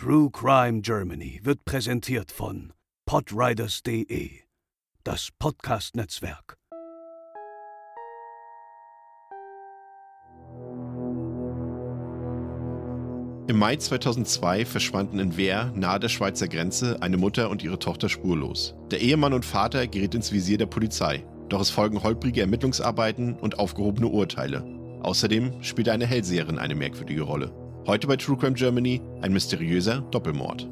True Crime Germany wird präsentiert von podriders.de, das Podcast-Netzwerk. Im Mai 2002 verschwanden in Wehr, nahe der Schweizer Grenze, eine Mutter und ihre Tochter spurlos. Der Ehemann und Vater gerät ins Visier der Polizei. Doch es folgen holprige Ermittlungsarbeiten und aufgehobene Urteile. Außerdem spielt eine Hellseherin eine merkwürdige Rolle. Heute bei True Crime Germany ein mysteriöser Doppelmord.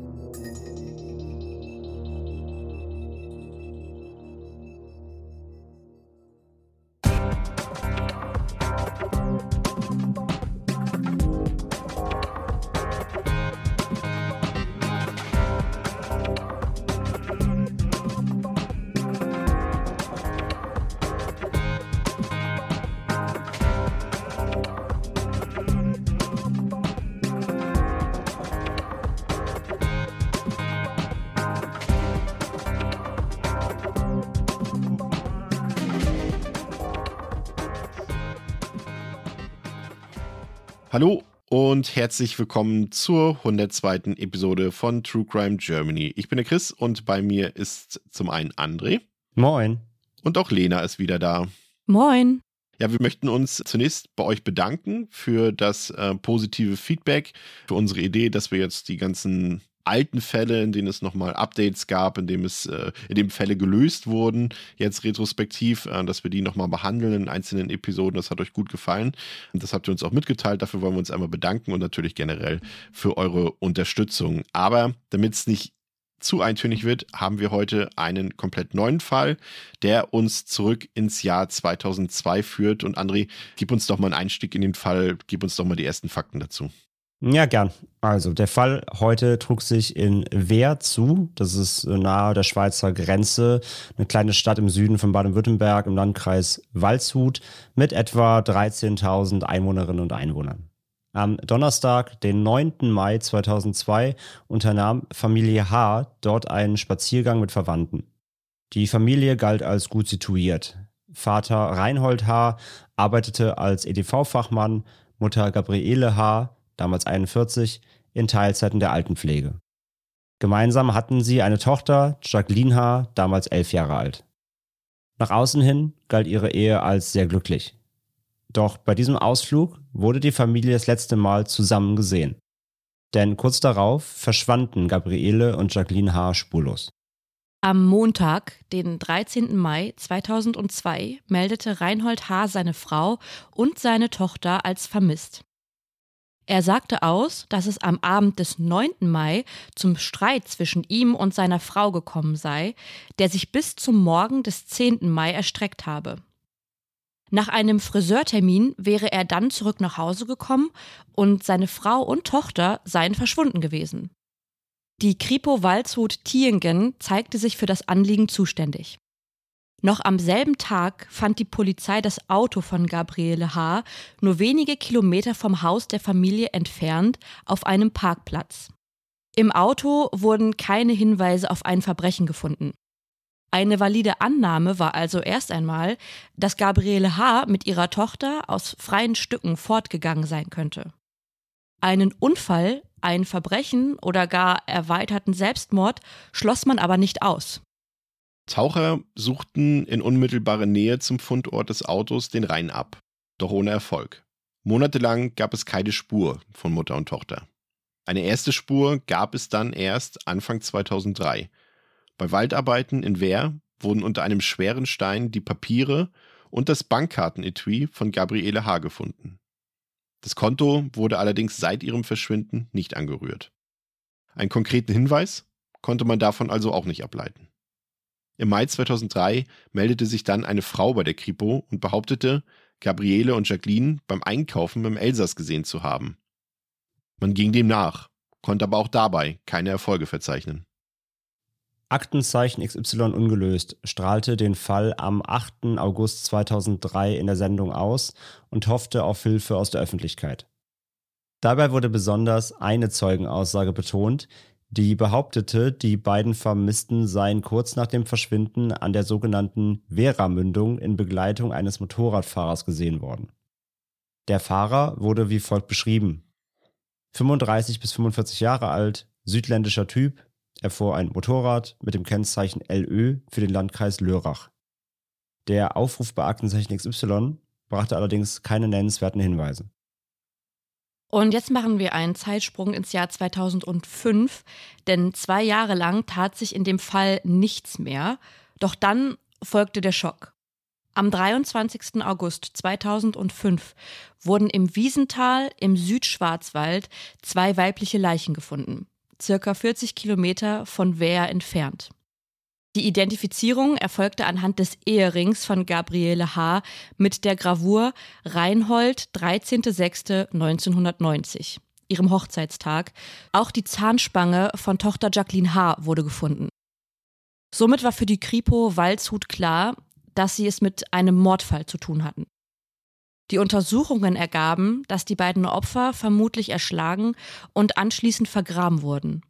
Hallo und herzlich willkommen zur 102. Episode von True Crime Germany. Ich bin der Chris und bei mir ist zum einen André. Moin. Und auch Lena ist wieder da. Moin. Ja, wir möchten uns zunächst bei euch bedanken für das äh, positive Feedback, für unsere Idee, dass wir jetzt die ganzen alten Fälle, in denen es nochmal Updates gab, in dem es, äh, in dem Fälle gelöst wurden, jetzt retrospektiv, äh, dass wir die nochmal behandeln in einzelnen Episoden. Das hat euch gut gefallen. Und das habt ihr uns auch mitgeteilt. Dafür wollen wir uns einmal bedanken und natürlich generell für eure Unterstützung. Aber damit es nicht zu eintönig wird, haben wir heute einen komplett neuen Fall, der uns zurück ins Jahr 2002 führt. Und André, gib uns doch mal einen Einstieg in den Fall, gib uns doch mal die ersten Fakten dazu. Ja, gern. Also, der Fall heute trug sich in Wehr zu. Das ist nahe der Schweizer Grenze, eine kleine Stadt im Süden von Baden-Württemberg im Landkreis Waldshut mit etwa 13.000 Einwohnerinnen und Einwohnern. Am Donnerstag, den 9. Mai 2002, unternahm Familie H. dort einen Spaziergang mit Verwandten. Die Familie galt als gut situiert. Vater Reinhold H. arbeitete als EDV-Fachmann, Mutter Gabriele H damals 41, in Teilzeiten der Altenpflege. Gemeinsam hatten sie eine Tochter, Jacqueline H., damals elf Jahre alt. Nach außen hin galt ihre Ehe als sehr glücklich. Doch bei diesem Ausflug wurde die Familie das letzte Mal zusammen gesehen. Denn kurz darauf verschwanden Gabriele und Jacqueline H. spurlos. Am Montag, den 13. Mai 2002, meldete Reinhold H. seine Frau und seine Tochter als vermisst. Er sagte aus, dass es am Abend des 9. Mai zum Streit zwischen ihm und seiner Frau gekommen sei, der sich bis zum Morgen des 10. Mai erstreckt habe. Nach einem Friseurtermin wäre er dann zurück nach Hause gekommen und seine Frau und Tochter seien verschwunden gewesen. Die Kripo Waldshut Thiengen zeigte sich für das Anliegen zuständig. Noch am selben Tag fand die Polizei das Auto von Gabriele H. nur wenige Kilometer vom Haus der Familie entfernt auf einem Parkplatz. Im Auto wurden keine Hinweise auf ein Verbrechen gefunden. Eine valide Annahme war also erst einmal, dass Gabriele H. mit ihrer Tochter aus freien Stücken fortgegangen sein könnte. Einen Unfall, ein Verbrechen oder gar erweiterten Selbstmord schloss man aber nicht aus. Taucher suchten in unmittelbarer Nähe zum Fundort des Autos den Rhein ab, doch ohne Erfolg. Monatelang gab es keine Spur von Mutter und Tochter. Eine erste Spur gab es dann erst Anfang 2003. Bei Waldarbeiten in Wehr wurden unter einem schweren Stein die Papiere und das Bankkartenetui von Gabriele H. gefunden. Das Konto wurde allerdings seit ihrem Verschwinden nicht angerührt. Einen konkreten Hinweis konnte man davon also auch nicht ableiten. Im Mai 2003 meldete sich dann eine Frau bei der Kripo und behauptete, Gabriele und Jacqueline beim Einkaufen im Elsass gesehen zu haben. Man ging dem nach, konnte aber auch dabei keine Erfolge verzeichnen. Aktenzeichen XY ungelöst strahlte den Fall am 8. August 2003 in der Sendung aus und hoffte auf Hilfe aus der Öffentlichkeit. Dabei wurde besonders eine Zeugenaussage betont, die behauptete, die beiden Vermissten seien kurz nach dem Verschwinden an der sogenannten Vera-Mündung in Begleitung eines Motorradfahrers gesehen worden. Der Fahrer wurde wie folgt beschrieben. 35 bis 45 Jahre alt, südländischer Typ. Er fuhr ein Motorrad mit dem Kennzeichen LÖ für den Landkreis Lörrach. Der Aufruf bei Aktenzeichen XY brachte allerdings keine nennenswerten Hinweise. Und jetzt machen wir einen Zeitsprung ins Jahr 2005, denn zwei Jahre lang tat sich in dem Fall nichts mehr. Doch dann folgte der Schock. Am 23. August 2005 wurden im Wiesental im Südschwarzwald zwei weibliche Leichen gefunden, circa 40 Kilometer von Wehr entfernt. Die Identifizierung erfolgte anhand des Eherings von Gabriele H. mit der Gravur Reinhold 13.06.1990, ihrem Hochzeitstag. Auch die Zahnspange von Tochter Jacqueline H. wurde gefunden. Somit war für die Kripo Waldshut klar, dass sie es mit einem Mordfall zu tun hatten. Die Untersuchungen ergaben, dass die beiden Opfer vermutlich erschlagen und anschließend vergraben wurden.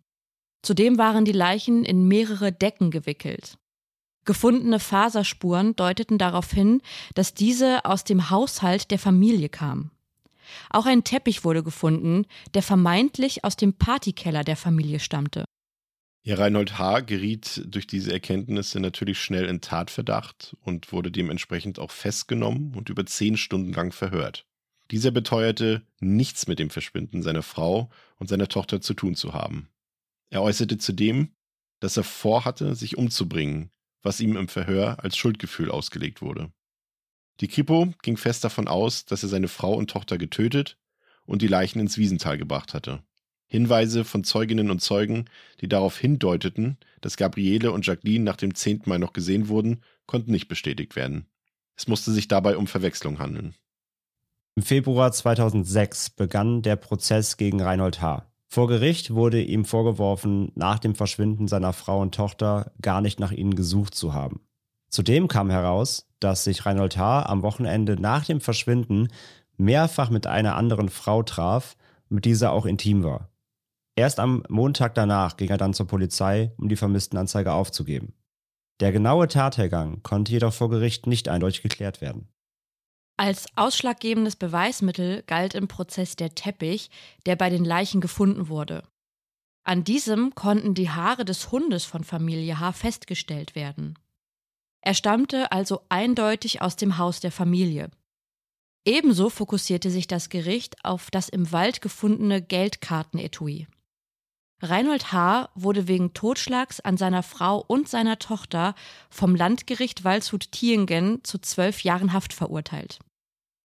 Zudem waren die Leichen in mehrere Decken gewickelt. Gefundene Faserspuren deuteten darauf hin, dass diese aus dem Haushalt der Familie kamen. Auch ein Teppich wurde gefunden, der vermeintlich aus dem Partykeller der Familie stammte. Ja, Reinhold H. geriet durch diese Erkenntnisse natürlich schnell in Tatverdacht und wurde dementsprechend auch festgenommen und über zehn Stunden lang verhört. Dieser beteuerte, nichts mit dem Verschwinden seiner Frau und seiner Tochter zu tun zu haben. Er äußerte zudem, dass er vorhatte, sich umzubringen, was ihm im Verhör als Schuldgefühl ausgelegt wurde. Die Kripo ging fest davon aus, dass er seine Frau und Tochter getötet und die Leichen ins Wiesental gebracht hatte. Hinweise von Zeuginnen und Zeugen, die darauf hindeuteten, dass Gabriele und Jacqueline nach dem 10. Mai noch gesehen wurden, konnten nicht bestätigt werden. Es musste sich dabei um Verwechslung handeln. Im Februar 2006 begann der Prozess gegen Reinhold H. Vor Gericht wurde ihm vorgeworfen, nach dem Verschwinden seiner Frau und Tochter gar nicht nach ihnen gesucht zu haben. Zudem kam heraus, dass sich Reinhold H. am Wochenende nach dem Verschwinden mehrfach mit einer anderen Frau traf, mit dieser auch intim war. Erst am Montag danach ging er dann zur Polizei, um die Vermisstenanzeige aufzugeben. Der genaue Tathergang konnte jedoch vor Gericht nicht eindeutig geklärt werden. Als ausschlaggebendes Beweismittel galt im Prozess der Teppich, der bei den Leichen gefunden wurde. An diesem konnten die Haare des Hundes von Familie H festgestellt werden. Er stammte also eindeutig aus dem Haus der Familie. Ebenso fokussierte sich das Gericht auf das im Wald gefundene Geldkartenetui. Reinhold H. wurde wegen Totschlags an seiner Frau und seiner Tochter vom Landgericht Waldshut-Tiengen zu zwölf Jahren Haft verurteilt.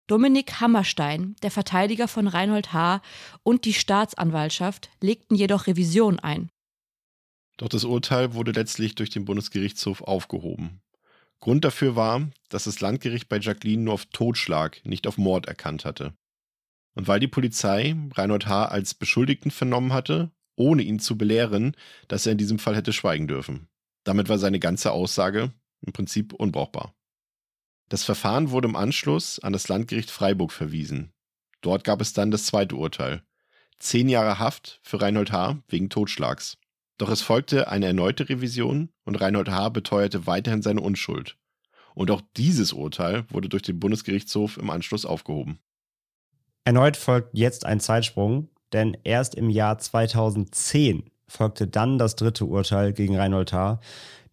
Dominik Hammerstein, der Verteidiger von Reinhold H. und die Staatsanwaltschaft legten jedoch Revision ein. Doch das Urteil wurde letztlich durch den Bundesgerichtshof aufgehoben. Grund dafür war, dass das Landgericht bei Jacqueline nur auf Totschlag, nicht auf Mord erkannt hatte. Und weil die Polizei Reinhold H. als Beschuldigten vernommen hatte, ohne ihn zu belehren, dass er in diesem Fall hätte schweigen dürfen. Damit war seine ganze Aussage im Prinzip unbrauchbar. Das Verfahren wurde im Anschluss an das Landgericht Freiburg verwiesen. Dort gab es dann das zweite Urteil. Zehn Jahre Haft für Reinhold H. wegen Totschlags. Doch es folgte eine erneute Revision und Reinhold H. beteuerte weiterhin seine Unschuld. Und auch dieses Urteil wurde durch den Bundesgerichtshof im Anschluss aufgehoben. Erneut folgt jetzt ein Zeitsprung, denn erst im Jahr 2010 folgte dann das dritte Urteil gegen Reinhold H.,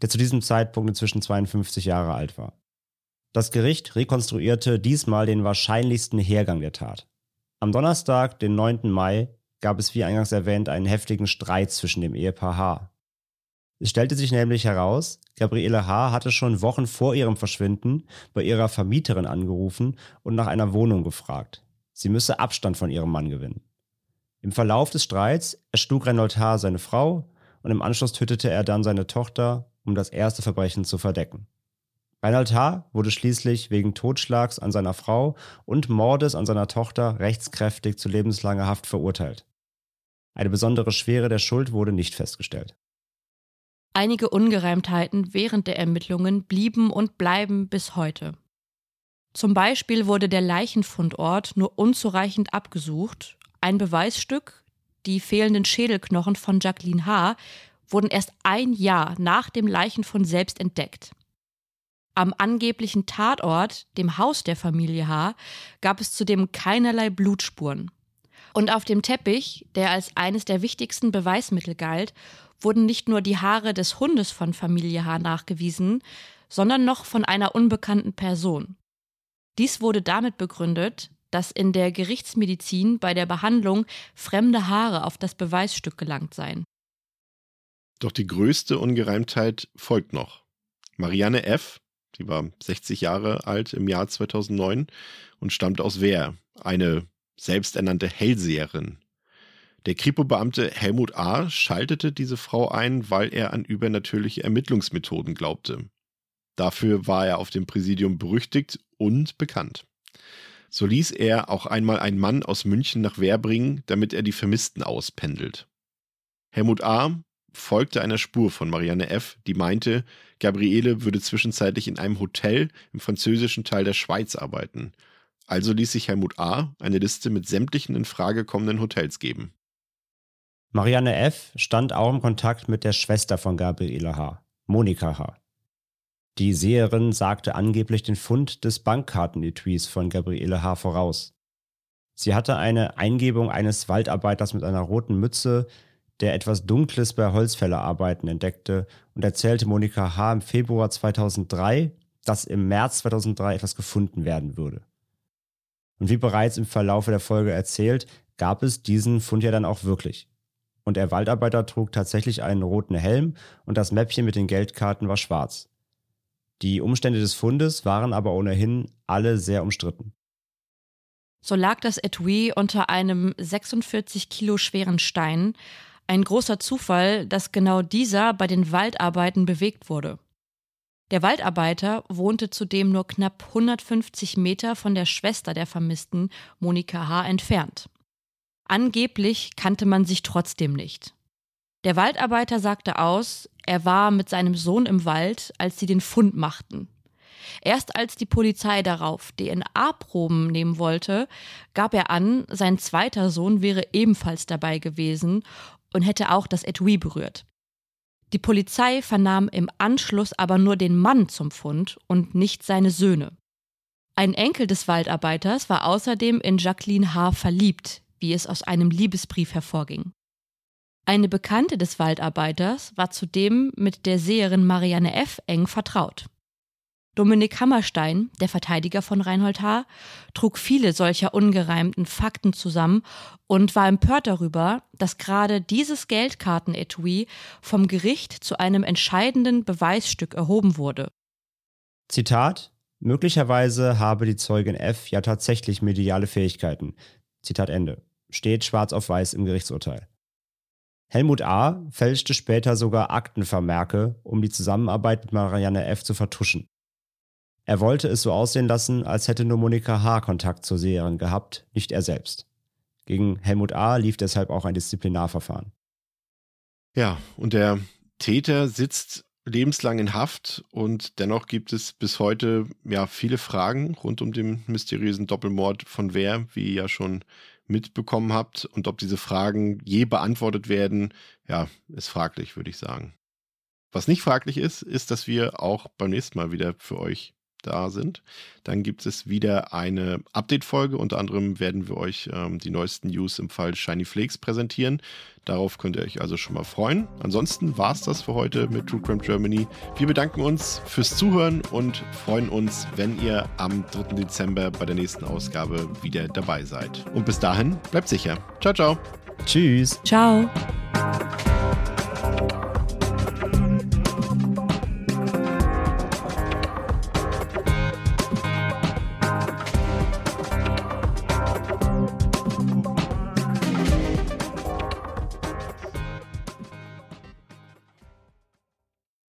der zu diesem Zeitpunkt inzwischen 52 Jahre alt war. Das Gericht rekonstruierte diesmal den wahrscheinlichsten Hergang der Tat. Am Donnerstag, den 9. Mai, gab es wie eingangs erwähnt einen heftigen Streit zwischen dem Ehepaar H. Es stellte sich nämlich heraus, Gabriele H. hatte schon Wochen vor ihrem Verschwinden bei ihrer Vermieterin angerufen und nach einer Wohnung gefragt. Sie müsse Abstand von ihrem Mann gewinnen. Im Verlauf des Streits erschlug Reinhold H. seine Frau und im Anschluss tötete er dann seine Tochter, um das erste Verbrechen zu verdecken. Reinhold H. wurde schließlich wegen Totschlags an seiner Frau und Mordes an seiner Tochter rechtskräftig zu lebenslanger Haft verurteilt. Eine besondere Schwere der Schuld wurde nicht festgestellt. Einige Ungereimtheiten während der Ermittlungen blieben und bleiben bis heute. Zum Beispiel wurde der Leichenfundort nur unzureichend abgesucht ein Beweisstück, die fehlenden Schädelknochen von Jacqueline H., wurden erst ein Jahr nach dem Leichenfund selbst entdeckt. Am angeblichen Tatort, dem Haus der Familie H., gab es zudem keinerlei Blutspuren. Und auf dem Teppich, der als eines der wichtigsten Beweismittel galt, wurden nicht nur die Haare des Hundes von Familie H. nachgewiesen, sondern noch von einer unbekannten Person. Dies wurde damit begründet, dass in der Gerichtsmedizin bei der Behandlung fremde Haare auf das Beweisstück gelangt seien. Doch die größte Ungereimtheit folgt noch. Marianne F., die war 60 Jahre alt im Jahr 2009 und stammt aus Wehr, eine selbsternannte Hellseherin. Der Kripo-Beamte Helmut A. schaltete diese Frau ein, weil er an übernatürliche Ermittlungsmethoden glaubte. Dafür war er auf dem Präsidium berüchtigt und bekannt. So ließ er auch einmal einen Mann aus München nach Wehr bringen, damit er die Vermissten auspendelt. Helmut A. folgte einer Spur von Marianne F., die meinte, Gabriele würde zwischenzeitlich in einem Hotel im französischen Teil der Schweiz arbeiten. Also ließ sich Helmut A. eine Liste mit sämtlichen in Frage kommenden Hotels geben. Marianne F. stand auch im Kontakt mit der Schwester von Gabriele H., Monika H. Die Seherin sagte angeblich den Fund des Bankkartenetuis von Gabriele H. voraus. Sie hatte eine Eingebung eines Waldarbeiters mit einer roten Mütze, der etwas Dunkles bei Holzfällerarbeiten entdeckte und erzählte Monika H. im Februar 2003, dass im März 2003 etwas gefunden werden würde. Und wie bereits im Verlaufe der Folge erzählt, gab es diesen Fund ja dann auch wirklich. Und der Waldarbeiter trug tatsächlich einen roten Helm und das Mäppchen mit den Geldkarten war schwarz. Die Umstände des Fundes waren aber ohnehin alle sehr umstritten. So lag das Etui unter einem 46 Kilo schweren Stein. Ein großer Zufall, dass genau dieser bei den Waldarbeiten bewegt wurde. Der Waldarbeiter wohnte zudem nur knapp 150 Meter von der Schwester der Vermissten, Monika H., entfernt. Angeblich kannte man sich trotzdem nicht. Der Waldarbeiter sagte aus, er war mit seinem Sohn im Wald, als sie den Fund machten. Erst als die Polizei darauf DNA-Proben nehmen wollte, gab er an, sein zweiter Sohn wäre ebenfalls dabei gewesen und hätte auch das Etui berührt. Die Polizei vernahm im Anschluss aber nur den Mann zum Fund und nicht seine Söhne. Ein Enkel des Waldarbeiters war außerdem in Jacqueline H. verliebt, wie es aus einem Liebesbrief hervorging. Eine Bekannte des Waldarbeiters war zudem mit der Seherin Marianne F. eng vertraut. Dominik Hammerstein, der Verteidiger von Reinhold H., trug viele solcher ungereimten Fakten zusammen und war empört darüber, dass gerade dieses Geldkartenetui vom Gericht zu einem entscheidenden Beweisstück erhoben wurde. Zitat Möglicherweise habe die Zeugin F ja tatsächlich mediale Fähigkeiten. Zitat Ende. Steht schwarz auf weiß im Gerichtsurteil. Helmut A. fälschte später sogar Aktenvermerke, um die Zusammenarbeit mit Marianne F. zu vertuschen. Er wollte es so aussehen lassen, als hätte nur Monika H. Kontakt zur Seherin gehabt, nicht er selbst. Gegen Helmut A. lief deshalb auch ein Disziplinarverfahren. Ja, und der Täter sitzt lebenslang in Haft und dennoch gibt es bis heute ja viele Fragen rund um den mysteriösen Doppelmord von Wer, wie ihr ja schon mitbekommen habt. Und ob diese Fragen je beantwortet werden, ja, ist fraglich, würde ich sagen. Was nicht fraglich ist, ist, dass wir auch beim nächsten Mal wieder für euch da sind. Dann gibt es wieder eine Update-Folge. Unter anderem werden wir euch ähm, die neuesten News im Fall Shiny Flakes präsentieren. Darauf könnt ihr euch also schon mal freuen. Ansonsten war es das für heute mit True Crime Germany. Wir bedanken uns fürs Zuhören und freuen uns, wenn ihr am 3. Dezember bei der nächsten Ausgabe wieder dabei seid. Und bis dahin, bleibt sicher. Ciao, ciao. Tschüss. Ciao.